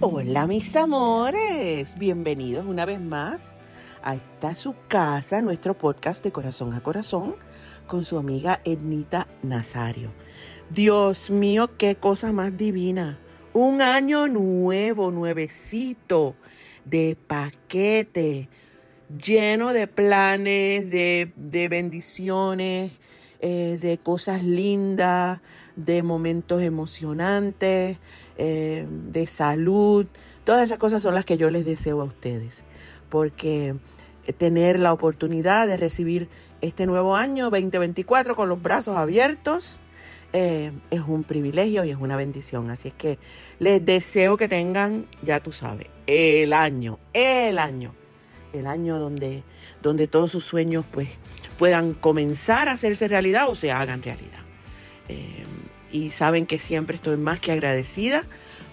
Hola mis amores, bienvenidos una vez más a esta su casa, nuestro podcast de corazón a corazón con su amiga Ednita Nazario. Dios mío, qué cosa más divina. Un año nuevo, nuevecito, de paquete, lleno de planes, de, bendiciones, eh, de cosas lindas, de momentos emocionantes, eh, de salud. Todas esas cosas son las que yo les deseo a ustedes, porque tener la oportunidad de recibir este nuevo año 2024 con los brazos abiertos eh, es un privilegio y es una bendición. Así es que les deseo que tengan, ya tú sabes, el año, el año, el año donde, donde todos sus sueños pues puedan comenzar a hacerse realidad o se hagan realidad. Eh, y saben que siempre estoy más que agradecida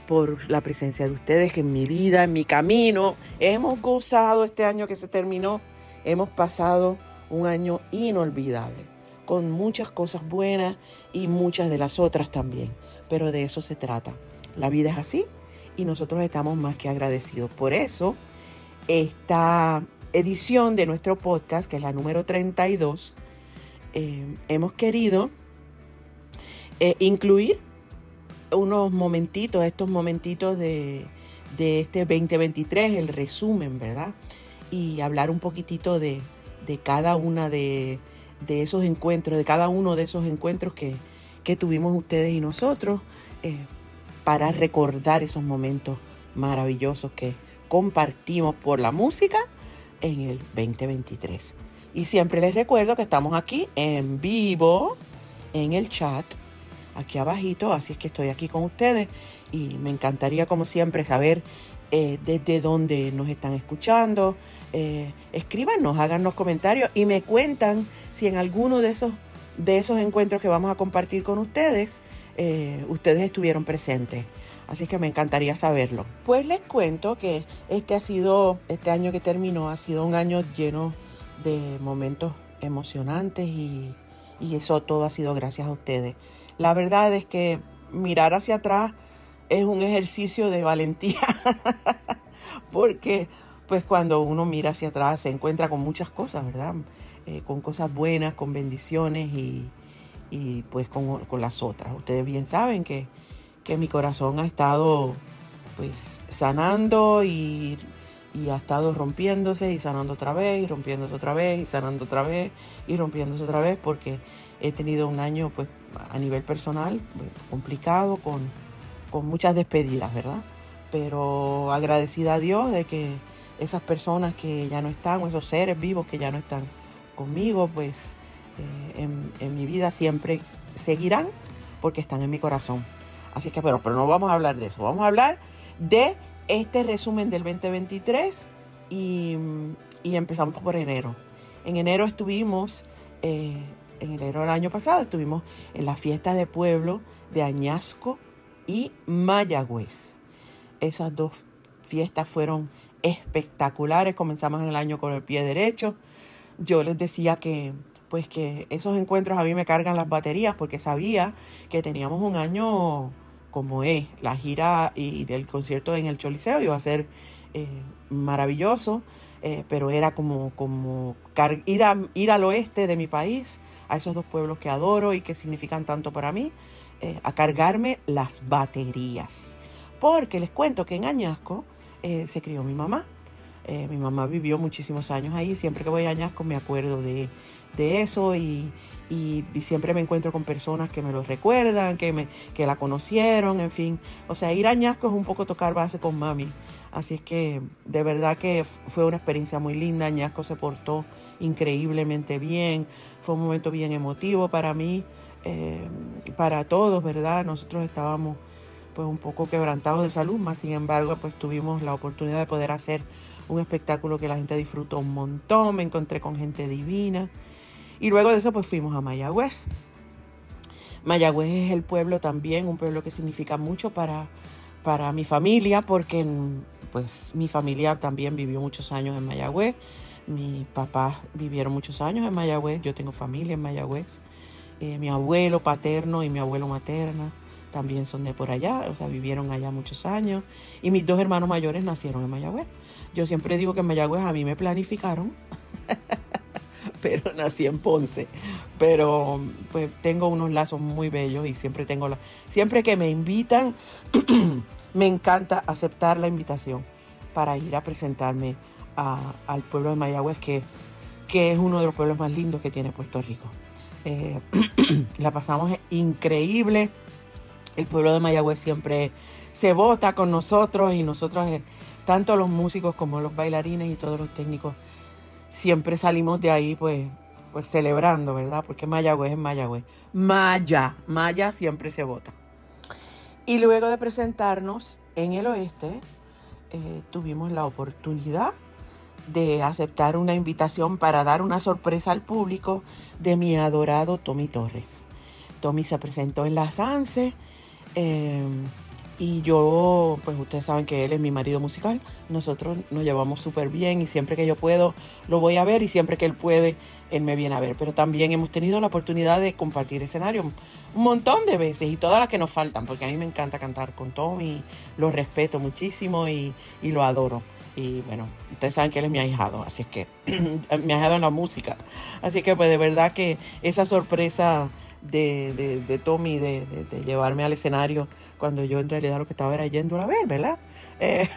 por la presencia de ustedes en mi vida, en mi camino. Hemos gozado este año que se terminó, hemos pasado un año inolvidable, con muchas cosas buenas y muchas de las otras también. Pero de eso se trata. La vida es así y nosotros estamos más que agradecidos. Por eso, esta edición de nuestro podcast, que es la número 32, eh, hemos querido eh, incluir unos momentitos, estos momentitos de, este 2023, el resumen, ¿verdad? Y hablar un poquitito de, cada una de, esos encuentros, de cada uno de esos encuentros que, tuvimos ustedes y nosotros, eh, para recordar esos momentos maravillosos que compartimos por la música en el 2023. Y siempre les recuerdo que estamos aquí en vivo, en el chat, aquí abajito, así es que estoy aquí con ustedes y me encantaría como siempre saber eh, desde dónde nos están escuchando. Eh, escríbanos, háganos comentarios y me cuentan si en alguno de esos, de esos encuentros que vamos a compartir con ustedes, eh, ustedes estuvieron presentes. Así que me encantaría saberlo. Pues les cuento que este ha sido, este año que terminó, ha sido un año lleno de momentos emocionantes y, y eso todo ha sido gracias a ustedes. La verdad es que mirar hacia atrás es un ejercicio de valentía, porque pues cuando uno mira hacia atrás se encuentra con muchas cosas, ¿verdad? Eh, con cosas buenas, con bendiciones y, pues con, las otras. Ustedes bien saben que, que, mi corazón ha estado pues sanando y, y ha estado rompiéndose y sanando otra vez y rompiéndose otra vez y sanando otra vez y rompiéndose otra vez porque he tenido un año pues a nivel personal complicado con, muchas despedidas, ¿verdad? Pero agradecida a Dios de que esas personas que ya no están, o esos seres vivos que ya no están conmigo, pues eh, en, mi vida siempre seguirán porque están en mi corazón. Así que, pero, pero no vamos a hablar de eso, vamos a hablar de este resumen del 2023 y, y empezamos por enero. En enero estuvimos eh, en enero del año pasado estuvimos en la fiesta de pueblo de Añasco y Mayagüez. Esas dos fiestas fueron espectaculares. Comenzamos el año con el pie derecho. Yo les decía que pues que esos encuentros a mí me cargan las baterías porque sabía que teníamos un año como es la gira y del concierto en el Choliseo iba a ser eh, maravilloso, eh, pero era como, como ir, a, ir al oeste de mi país a esos dos pueblos que adoro y que significan tanto para mí, eh, a cargarme las baterías. Porque les cuento que en Añasco se crió mi mamá. Mi mamá vivió muchísimos años ahí. Siempre que voy a Añasco me acuerdo de, eso y, siempre me encuentro con personas que me lo recuerdan, que, me, que la conocieron, en fin. O sea, ir a Añasco es un poco tocar base con mami. Así es que de verdad que fue una experiencia muy linda. Añasco se portó increíblemente bien. Fue un momento bien emotivo para mí, eh, para todos, ¿verdad? Nosotros estábamos pues un poco quebrantados de salud, más sin embargo pues tuvimos la oportunidad de poder hacer un espectáculo que la gente disfrutó un montón, me encontré con gente divina y luego de eso pues fuimos a Mayagüez. Mayagüez es el pueblo también, un pueblo que significa mucho para, para mi familia porque pues mi familia también vivió muchos años en Mayagüez. Mi papá vivieron muchos años en Mayagüez. Yo tengo familia en Mayagüez. Eh, mi abuelo paterno y mi abuelo materna también son de por allá, o sea, vivieron allá muchos años. Y mis dos hermanos mayores nacieron en Mayagüez. Yo siempre digo que en Mayagüez a mí me planificaron, pero nací en Ponce. Pero pues tengo unos lazos muy bellos y siempre tengo la, siempre que me invitan, me encanta aceptar la invitación para ir a presentarme al pueblo de Mayagüez, que, que es uno de los pueblos más lindos que tiene Puerto Rico. Eh, la pasamos increíble. El pueblo de Mayagüez siempre se vota con nosotros y nosotros, eh, tanto los músicos como los bailarines y todos los técnicos, siempre salimos de ahí pues, pues celebrando, ¿verdad? Porque Mayagüez es Mayagüez. Maya, Maya siempre se vota. Y luego de presentarnos en el oeste, eh, tuvimos la oportunidad de aceptar una invitación para dar una sorpresa al público de mi adorado Tommy Torres. Tommy se presentó en la Sanse eh, y yo, pues ustedes saben que él es mi marido musical. Nosotros nos llevamos súper bien y siempre que yo puedo lo voy a ver y siempre que él puede, él me viene a ver. Pero también hemos tenido la oportunidad de compartir escenario un montón de veces y todas las que nos faltan, porque a mí me encanta cantar con Tommy, lo respeto muchísimo y, y lo adoro. Y bueno, ustedes saben que él es mi ahijado, así es que mi ahijado en la música. Así que pues de verdad que esa sorpresa de, de, Tommy de, de, llevarme al escenario cuando yo en realidad lo que estaba era yendo a ver, ¿verdad? Eh,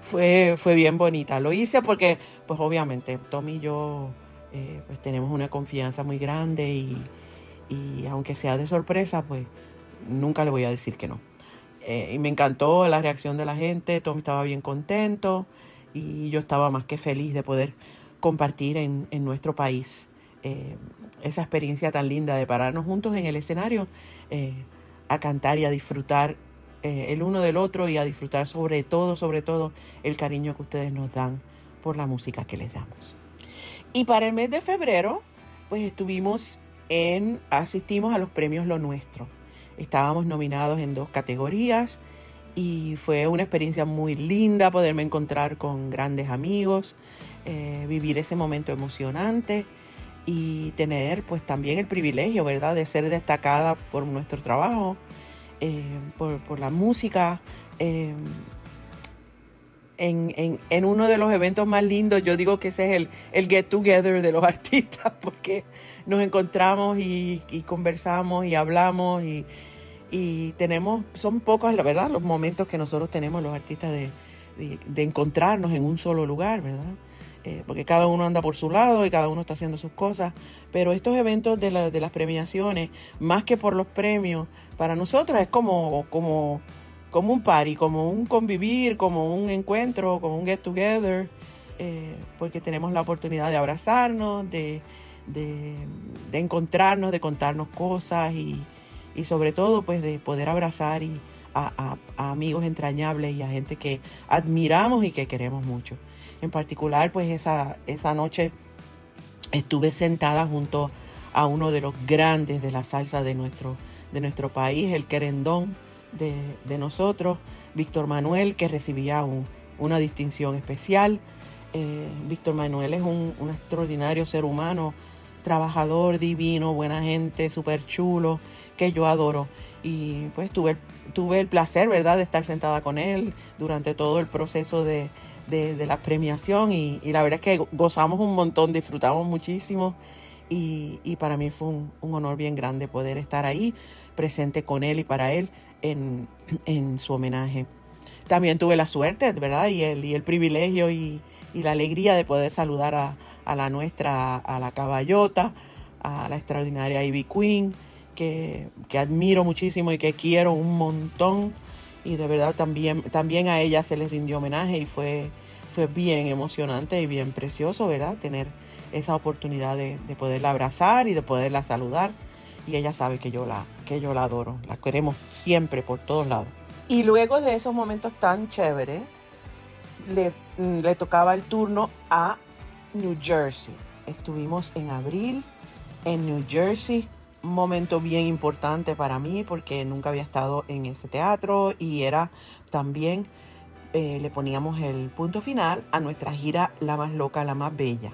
fue, fue bien bonita. Lo hice porque pues obviamente Tommy y yo eh, pues tenemos una confianza muy grande y, y aunque sea de sorpresa, pues nunca le voy a decir que no. Eh, y me encantó la reacción de la gente, Tommy estaba bien contento y yo estaba más que feliz de poder compartir en, en nuestro país eh, esa experiencia tan linda de pararnos juntos en el escenario eh, a cantar y a disfrutar eh, el uno del otro y a disfrutar sobre todo, sobre todo el cariño que ustedes nos dan por la música que les damos. Y para el mes de febrero, pues estuvimos en, asistimos a los premios Lo Nuestro. Estábamos nominados en dos categorías y fue una experiencia muy linda poderme encontrar con grandes amigos, eh, vivir ese momento emocionante y tener pues también el privilegio, ¿verdad?, de ser destacada por nuestro trabajo, eh, por, la música. Eh, en, en, uno de los eventos más lindos, yo digo que ese es el, el get together de los artistas, porque nos encontramos y, conversamos y hablamos y, y tenemos, son pocos, la verdad, los momentos que nosotros tenemos los artistas de, encontrarnos en un solo lugar, ¿verdad? Eh, porque cada uno anda por su lado y cada uno está haciendo sus cosas, pero estos eventos de, las premiaciones, más que por los premios, para nosotros es como, como, como un party, como un convivir, como un encuentro, como un get together, eh, porque tenemos la oportunidad de abrazarnos, de, de, de encontrarnos, de contarnos cosas y, y sobre todo pues de poder abrazar y a, amigos entrañables y a gente que admiramos y que queremos mucho. En particular pues esa, esa noche estuve sentada junto a uno de los grandes de la salsa de nuestro, de nuestro país, el querendón de, nosotros, Víctor Manuel, que recibía una distinción especial. Eh, Víctor Manuel es un, un extraordinario ser humano, trabajador, divino, buena gente, súper chulo, que yo adoro. Y pues tuve, tuve el placer, ¿verdad?, de estar sentada con él durante todo el proceso de, la premiación y, la verdad es que gozamos un montón, disfrutamos muchísimo y, para mí fue un, honor bien grande poder estar ahí presente con él y para él en, su homenaje. También tuve la suerte, ¿verdad? Y el, y el privilegio y, la alegría de poder saludar a, a la nuestra, a la caballota, a la extraordinaria Ivy Queen, que, admiro muchísimo y que quiero un montón. Y de verdad también, también a ella se les rindió homenaje y fue, fue bien emocionante y bien precioso, ¿verdad? Tener esa oportunidad de, poderla abrazar y de poderla saludar. Y ella sabe que yo, la, que yo la adoro, la queremos siempre por todos lados. Y luego de esos momentos tan chéveres, le, le tocaba el turno a New Jersey. Estuvimos en abril en New Jersey momento bien importante para mí porque nunca había estado en ese teatro y era también eh, le poníamos el punto final a nuestra gira La más loca, la más bella.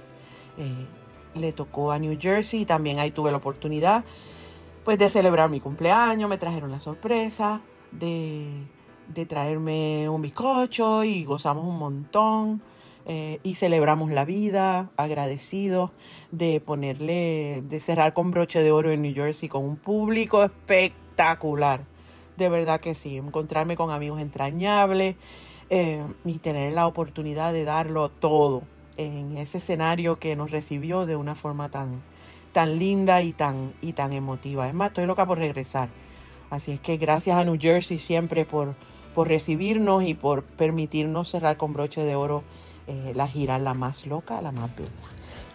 Eh, le tocó a New Jersey y también ahí tuve la oportunidad pues de celebrar mi cumpleaños, me trajeron la sorpresa de, de traerme un bizcocho y gozamos un montón. Eh, y celebramos la vida, agradecidos de ponerle, de cerrar con broche de oro en New Jersey con un público espectacular. De verdad que sí, encontrarme con amigos entrañables eh, y tener la oportunidad de darlo todo en ese escenario que nos recibió de una forma tan, tan linda y tan, y tan emotiva. Es más, estoy loca por regresar. Así es que gracias a New Jersey siempre por, por recibirnos y por permitirnos cerrar con broche de oro eh, la gira la más loca, la más bella.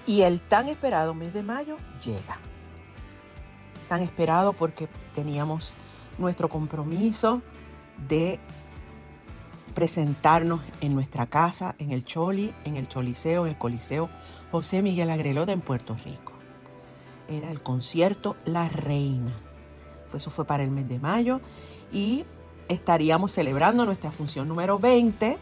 Y el tan esperado mes de mayo llega. Tan esperado porque teníamos nuestro compromiso de presentarnos en nuestra casa, en el Choli, en el Choliseo, en el Coliseo José Miguel Agrelot en Puerto Rico. Era el concierto La Reina. Eso fue para el mes de mayo y estaríamos celebrando nuestra función número 20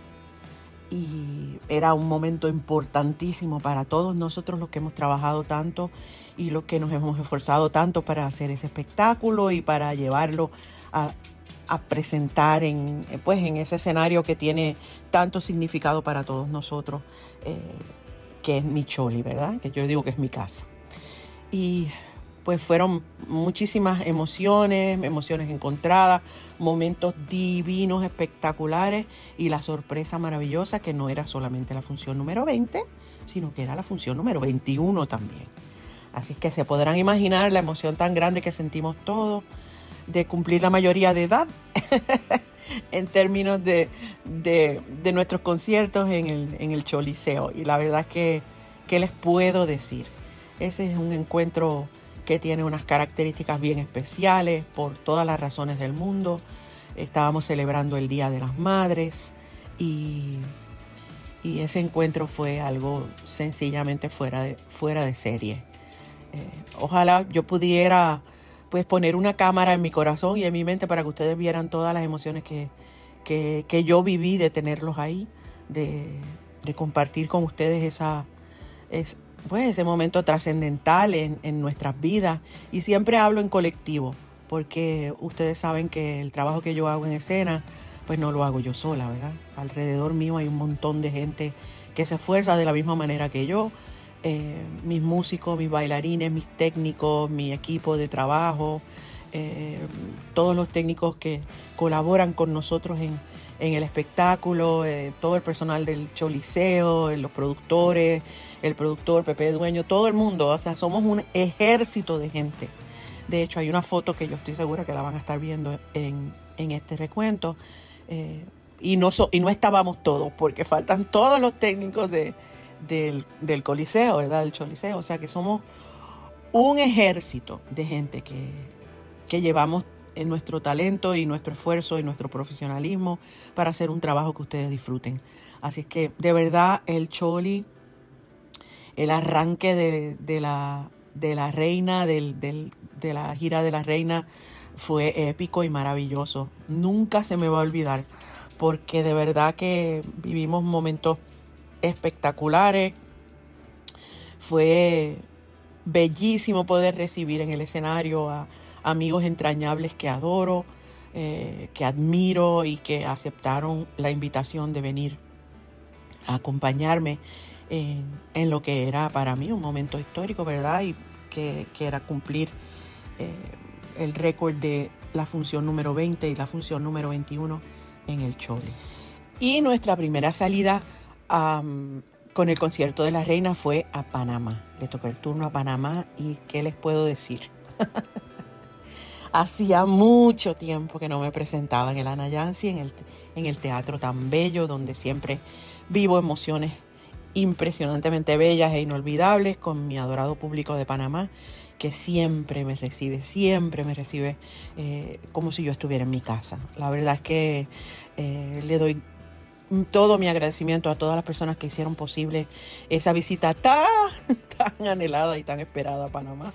y era un momento importantísimo para todos nosotros los que hemos trabajado tanto y los que nos hemos esforzado tanto para hacer ese espectáculo y para llevarlo a, presentar en, pues, en ese escenario que tiene tanto significado para todos nosotros, eh, que es mi choli, ¿verdad? Que yo digo que es mi casa. Y pues fueron muchísimas emociones, emociones encontradas, momentos divinos, espectaculares y la sorpresa maravillosa que no era solamente la función número 20, sino que era la función número 21 también. Así que se podrán imaginar la emoción tan grande que sentimos todos de cumplir la mayoría de edad en términos de, nuestros conciertos en el, en el Choliseo. Y la verdad es que, ¿qué les puedo decir? Ese es un encuentro que tiene unas características bien especiales por todas las razones del mundo. Estábamos celebrando el Día de las Madres y, y ese encuentro fue algo sencillamente fuera de, fuera de serie. Eh, ojalá yo pudiera pues poner una cámara en mi corazón y en mi mente para que ustedes vieran todas las emociones que, que, yo viví de tenerlos ahí, de, de compartir con ustedes esa, es, pues, ese momento trascendental en, nuestras vidas. Y siempre hablo en colectivo, porque ustedes saben que el trabajo que yo hago en escena, pues no lo hago yo sola, ¿verdad? Alrededor mío hay un montón de gente que se esfuerza de la misma manera que yo. Eh, mis músicos, mis bailarines, mis técnicos, mi equipo de trabajo, eh, todos los técnicos que colaboran con nosotros en, en el espectáculo, eh, todo el personal del Choliseo, los productores, el productor Pepe Dueño, todo el mundo, o sea, somos un ejército de gente. De hecho, hay una foto que yo estoy segura que la van a estar viendo en, este recuento. Eh, y, no y no estábamos todos, porque faltan todos los técnicos de, del, del, Coliseo, ¿verdad? Del Choliseo. O sea que somos un ejército de gente que, que llevamos en nuestro talento y nuestro esfuerzo y nuestro profesionalismo para hacer un trabajo que ustedes disfruten. Así es que de verdad el Choli el arranque de, la, de la reina, del, de la gira de la reina, fue épico y maravilloso. Nunca se me va a olvidar, porque de verdad que vivimos momentos espectaculares. Fue bellísimo poder recibir en el escenario a amigos entrañables que adoro, eh, que admiro y que aceptaron la invitación de venir a acompañarme en, lo que era para mí un momento histórico, ¿verdad? Y que, era cumplir eh, el récord de la función número 20 y la función número 21 en el Chole. Y nuestra primera salida con el concierto de la reina fue a Panamá. Le tocó el turno a Panamá y ¿qué les puedo decir? Hacía mucho tiempo que no me presentaba en el Anayansi, en el, en el teatro tan bello donde siempre vivo emociones impresionantemente bellas e inolvidables con mi adorado público de Panamá, que siempre me recibe, siempre me recibe eh, como si yo estuviera en mi casa. La verdad es que eh, le doy todo mi agradecimiento a todas las personas que hicieron posible esa visita tan, tan anhelada y tan esperada a Panamá.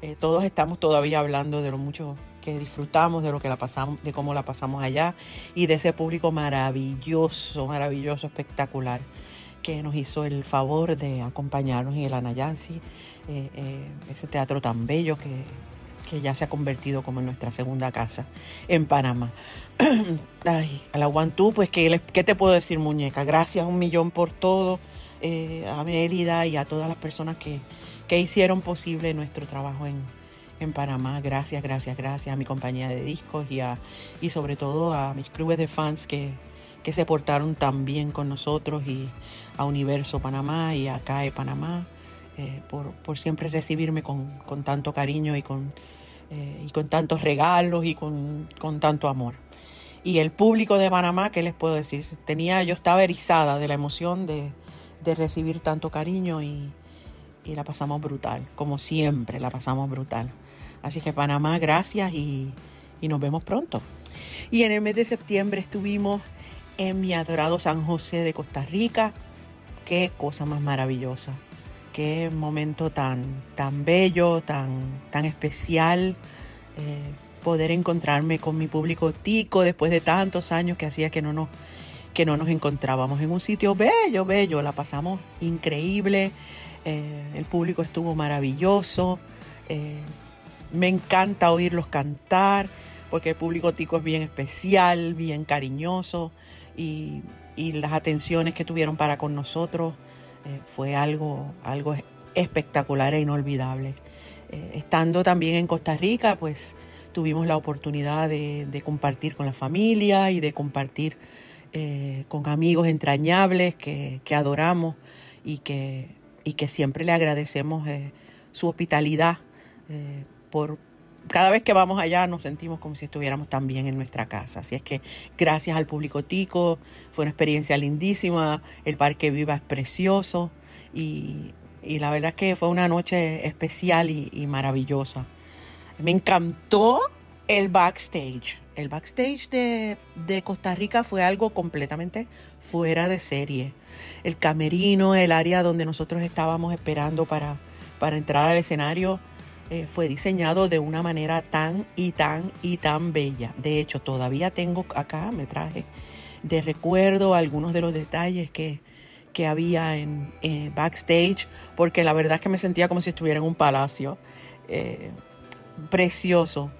Eh, todos estamos todavía hablando de lo mucho que disfrutamos de lo que la pasamos, de cómo la pasamos allá y de ese público maravilloso, maravilloso, espectacular que nos hizo el favor de acompañarnos en el Anayansi, eh, eh, ese teatro tan bello que, que, ya se ha convertido como en nuestra segunda casa en Panamá. Ay, a la pues, ¿qué, ¿qué, te puedo decir, muñeca? Gracias un millón por todo, eh, a Mérida y a todas las personas que, que hicieron posible nuestro trabajo en, en Panamá. Gracias, gracias, gracias a mi compañía de discos y, a, y sobre todo a mis clubes de fans que, que se portaron tan bien con nosotros y a Universo Panamá y a CAE Panamá eh, por, por, siempre recibirme con, con tanto cariño y con, eh, y con tantos regalos y con, con, tanto amor. Y el público de Panamá, ¿qué les puedo decir? Tenía, yo estaba erizada de la emoción de, de recibir tanto cariño y, y la pasamos brutal, como siempre la pasamos brutal. Así que Panamá, gracias y, y, nos vemos pronto. Y en el mes de septiembre estuvimos en mi adorado San José de Costa Rica. Qué cosa más maravillosa. Qué momento tan, tan bello, tan, tan especial. Eh, poder encontrarme con mi público tico después de tantos años que hacía que no nos, que no nos encontrábamos en un sitio bello, bello. La pasamos increíble. Eh, el público estuvo maravilloso. Eh, me encanta oírlos cantar porque el público tico es bien especial, bien cariñoso y, y las atenciones que tuvieron para con nosotros eh, fue algo, algo espectacular e inolvidable. Eh, estando también en Costa Rica, pues tuvimos la oportunidad de, compartir con la familia y de compartir eh, con amigos entrañables que, que adoramos y que, y que, siempre le agradecemos su hospitalidad por, cada vez que vamos allá nos sentimos como si estuviéramos también en nuestra casa. Así es que gracias al público tico, fue una experiencia lindísima, el Parque Viva es precioso y, y la verdad es que fue una noche especial y, maravillosa. Me encantó el backstage. El backstage de, de Costa Rica fue algo completamente fuera de serie. El camerino, el área donde nosotros estábamos esperando para, para entrar al escenario eh, fue diseñado de una manera tan y tan y tan bella. De hecho, todavía tengo acá, me traje de recuerdo algunos de los detalles que, que había en, eh, backstage, porque la verdad es que me sentía como si estuviera en un palacio. Eh, precioso,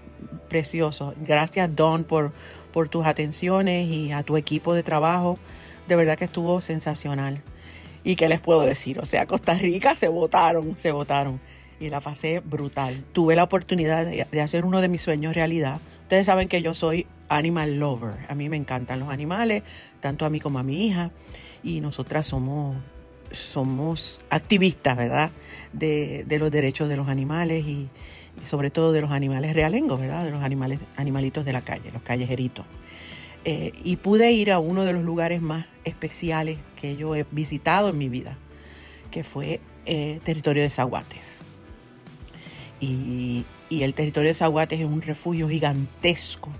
precioso. Gracias Don por, por tus atenciones y a tu equipo de trabajo. De verdad que estuvo sensacional. ¿Y qué les puedo decir? O sea, Costa Rica se votaron, se votaron y la pasé brutal. Tuve la oportunidad de, hacer uno de mis sueños realidad. Ustedes saben que yo soy animal lover. A mí me encantan los animales, tanto a mí como a mi hija. Y nosotras somos, activistas, ¿verdad? De, los derechos de los animales y, y, sobre todo de los animales realengos, ¿verdad? De los animales, animalitos de la calle, los callejeritos. Eh, y pude ir a uno de los lugares más especiales que yo he visitado en mi vida, que fue eh, territorio de Zaguates. Y, el territorio de Zaguates es un refugio gigantesco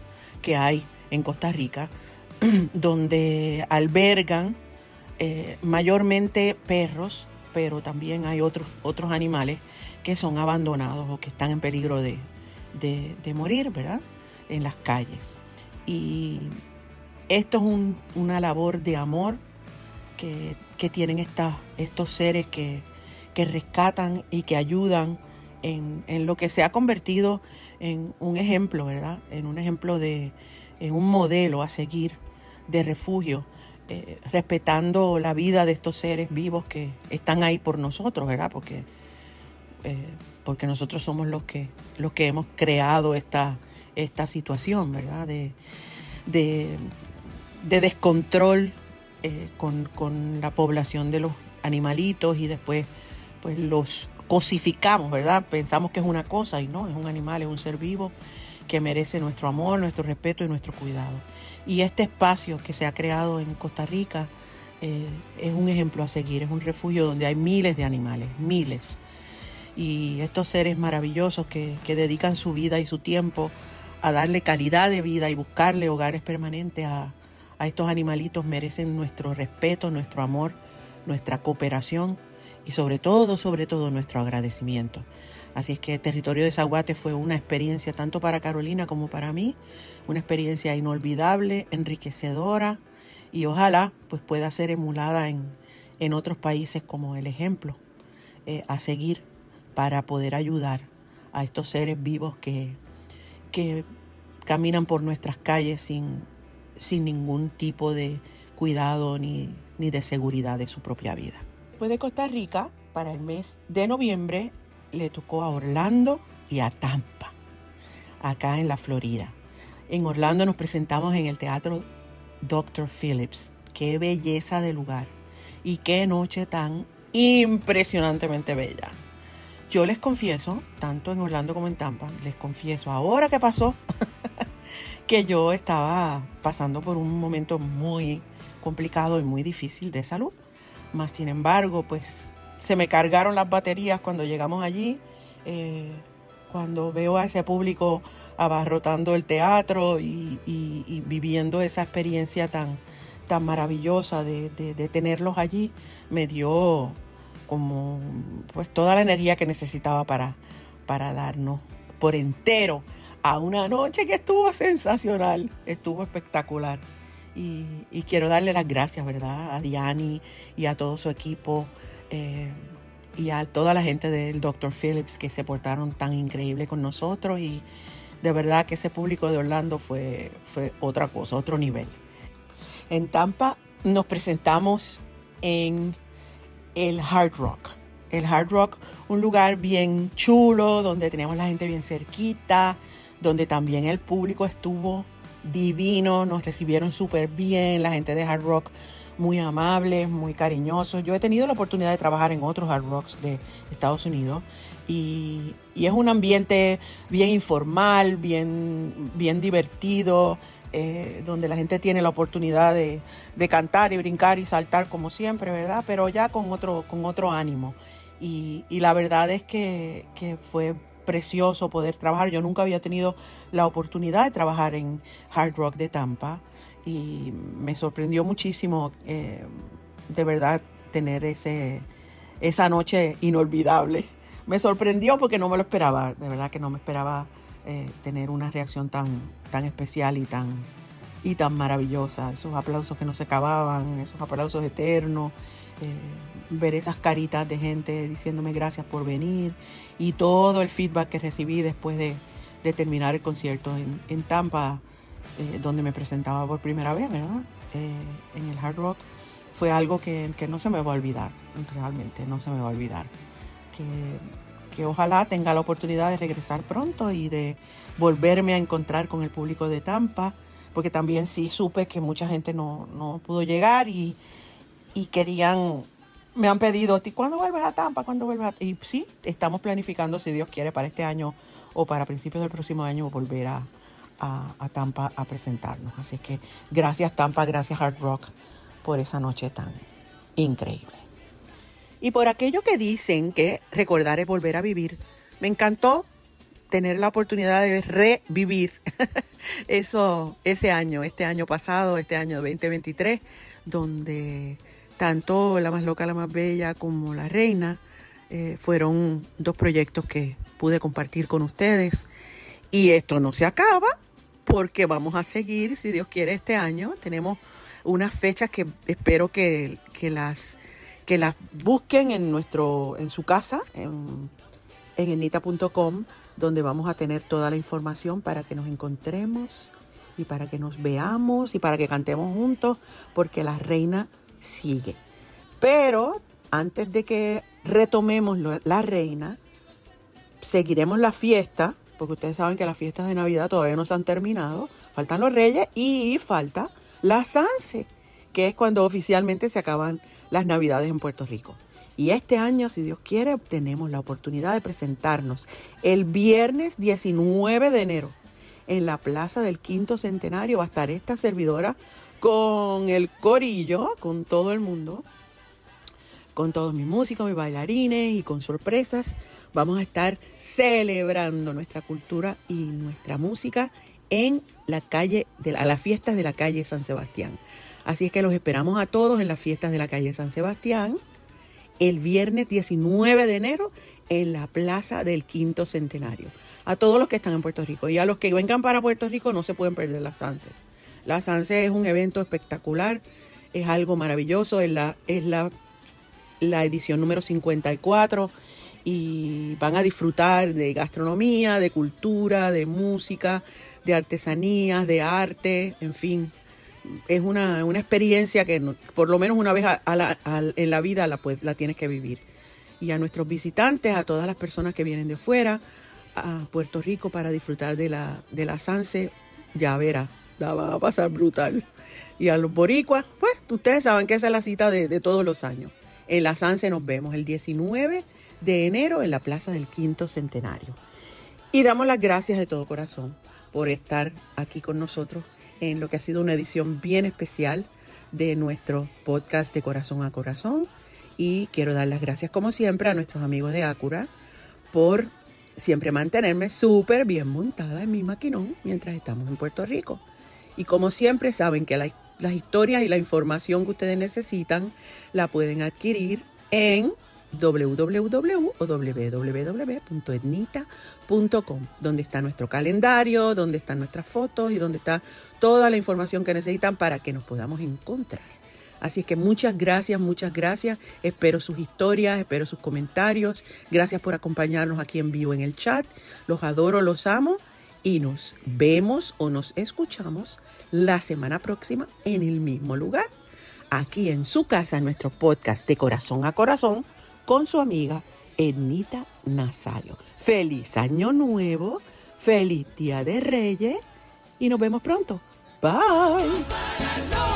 que hay en Costa Rica, donde albergan eh, mayormente perros, pero también hay otros, otros animales que son abandonados o que están en peligro de, de, morir, ¿verdad? En las calles. Y esto es un, una labor de amor que, que tienen estos seres que, que rescatan y que ayudan en, lo que se ha convertido en un ejemplo, ¿verdad? En un ejemplo de, en un modelo a seguir de refugio, eh, respetando la vida de estos seres vivos que están ahí por nosotros, ¿verdad? Porque, eh, porque nosotros somos los que, los que hemos creado esta, esta situación, ¿verdad? De, de, de descontrol eh, con, con la población de los animalitos y después pues los cosificamos, ¿verdad? Pensamos que es una cosa y no, es un animal, es un ser vivo que merece nuestro amor, nuestro respeto y nuestro cuidado. Y este espacio que se ha creado en Costa Rica eh, es un ejemplo a seguir, es un refugio donde hay miles de animales, miles. Y estos seres maravillosos que, que dedican su vida y su tiempo a darle calidad de vida y buscarle hogares permanentes a, a estos animalitos merecen nuestro respeto, nuestro amor, nuestra cooperación y sobre todo, sobre todo nuestro agradecimiento. Así es que Territorio de Zaguate fue una experiencia tanto para Carolina como para mí, una experiencia inolvidable, enriquecedora y ojalá pues pueda ser emulada en, en otros países como el ejemplo eh, a seguir para poder ayudar a estos seres vivos que, que caminan por nuestras calles sin, sin ningún tipo de cuidado ni, ni de seguridad de su propia vida. Después de Costa Rica, para el mes de noviembre, le tocó a Orlando y a Tampa, acá en la Florida. En Orlando nos presentamos en el Teatro Dr. Phillips. Qué belleza de lugar y qué noche tan impresionantemente bella. Yo les confieso, tanto en Orlando como en Tampa, les confieso ahora que pasó, que yo estaba pasando por un momento muy complicado y muy difícil de salud. Más sin embargo, pues se me cargaron las baterías cuando llegamos allí. Eh, cuando veo a ese público abarrotando el teatro y, viviendo esa experiencia tan, tan maravillosa de, tenerlos allí, me dio como pues toda la energía que necesitaba para, para darnos por entero a una noche que estuvo sensacional, estuvo espectacular. Y, quiero darle las gracias, ¿verdad? A Diani y a todo su equipo eh, y a toda la gente del Dr. Phillips que se portaron tan increíble con nosotros. Y de verdad que ese público de Orlando fue, fue otra cosa, otro nivel. En Tampa nos presentamos en el Hard Rock. El Hard Rock, un lugar bien chulo, donde teníamos la gente bien cerquita, donde también el público estuvo divino, nos recibieron súper bien, la gente de Hard Rock muy amables, muy cariñosos. Yo he tenido la oportunidad de trabajar en otros Hard Rocks de Estados Unidos y, es un ambiente bien informal, bien, bien divertido, eh, donde la gente tiene la oportunidad de, cantar y brincar y saltar como siempre, ¿verdad? Pero ya con otro, con otro ánimo. Y, la verdad es que, que fue precioso poder trabajar. Yo nunca había tenido la oportunidad de trabajar en Hard Rock de Tampa y me sorprendió muchísimo, eh, de verdad, tener ese, esa noche inolvidable. Me sorprendió porque no me lo esperaba, de verdad que no me esperaba eh, tener una reacción tan, tan especial y tan, y tan maravillosa. Esos aplausos que no se acababan, esos aplausos eternos. Eh, ver esas caritas de gente diciéndome gracias por venir y todo el feedback que recibí después de, terminar el concierto en, Tampa, eh, donde me presentaba por primera vez, ¿verdad? Eh, en el Hard Rock, fue algo que, no se me va a olvidar, realmente no se me va a olvidar. Que, que ojalá tenga la oportunidad de regresar pronto y de volverme a encontrar con el público de Tampa, porque también sí supe que mucha gente no, no pudo llegar y, y querían me han pedido, ¿cuándo vuelves a Tampa? ¿Cuándo vuelves a Y sí, estamos planificando, si Dios quiere, para este año o para principios del próximo año volver a, Tampa a presentarnos. Así que gracias Tampa, gracias Hard Rock por esa noche tan increíble. Y por aquello que dicen que recordar es volver a vivir, me encantó tener la oportunidad de revivir eso ese año, este año pasado, este año 2023, donde tanto La más loca, la más bella como La reina eh, fueron dos proyectos que pude compartir con ustedes. Y esto no se acaba porque vamos a seguir, si Dios quiere, este año. Tenemos unas fechas que espero que, las, que las busquen en, nuestro, en su casa, en, en enita.com, donde vamos a tener toda la información para que nos encontremos y para que nos veamos y para que cantemos juntos, porque la reina sigue. Pero antes de que retomemos la reina, seguiremos la fiesta, porque ustedes saben que las fiestas de Navidad todavía no se han terminado. Faltan los reyes y falta la Sanse, que es cuando oficialmente se acaban las Navidades en Puerto Rico. Y este año, si Dios quiere, tenemos la oportunidad de presentarnos el viernes 19 de enero en la Plaza del Quinto Centenario. Va a estar esta servidora con el corillo, con todo el mundo, con todos mis músicos, mis bailarines y con sorpresas. Vamos a estar celebrando nuestra cultura y nuestra música en la calle, de a las fiestas de la calle San Sebastián. Así es que los esperamos a todos en las fiestas de la calle San Sebastián el viernes 19 de enero en la Plaza del Quinto Centenario. A todos los que están en Puerto Rico y a los que vengan para Puerto Rico no se pueden perder la Sanse. La Sanse es un evento espectacular, es algo maravilloso, es la, es la, la edición número 54 y van a disfrutar de gastronomía, de cultura, de música, de artesanías, de arte, en fin. Es una, experiencia que por lo menos una vez en la vida la, la tienes que vivir. Y a nuestros visitantes, a todas las personas que vienen de fuera, a Puerto Rico para disfrutar de la, de la Sanse, ya verá, la van a pasar brutal. Y a los boricuas, pues ustedes saben que esa es la cita de, todos los años. En la Sanse nos vemos el 19 de enero en la Plaza del Quinto Centenario. Y damos las gracias de todo corazón por estar aquí con nosotros en lo que ha sido una edición bien especial de nuestro podcast de corazón a corazón. Y quiero dar las gracias, como siempre, a nuestros amigos de Acura por siempre mantenerme súper bien montada en mi maquinón mientras estamos en Puerto Rico. Y como siempre, saben que las historias y la información que ustedes necesitan la pueden adquirir en www.etnita.com, donde está nuestro calendario, donde están nuestras fotos y donde está toda la información que necesitan para que nos podamos encontrar. Así es que muchas gracias, muchas gracias. Espero sus historias, espero sus comentarios. Gracias por acompañarnos aquí en vivo en el chat. Los adoro, los amo y nos vemos o nos escuchamos la semana próxima en el mismo lugar, aquí en su casa, en nuestro podcast de corazón a corazón con su amiga Ernita Nazario. Feliz año nuevo, feliz día de Reyes y nos vemos pronto. Bye.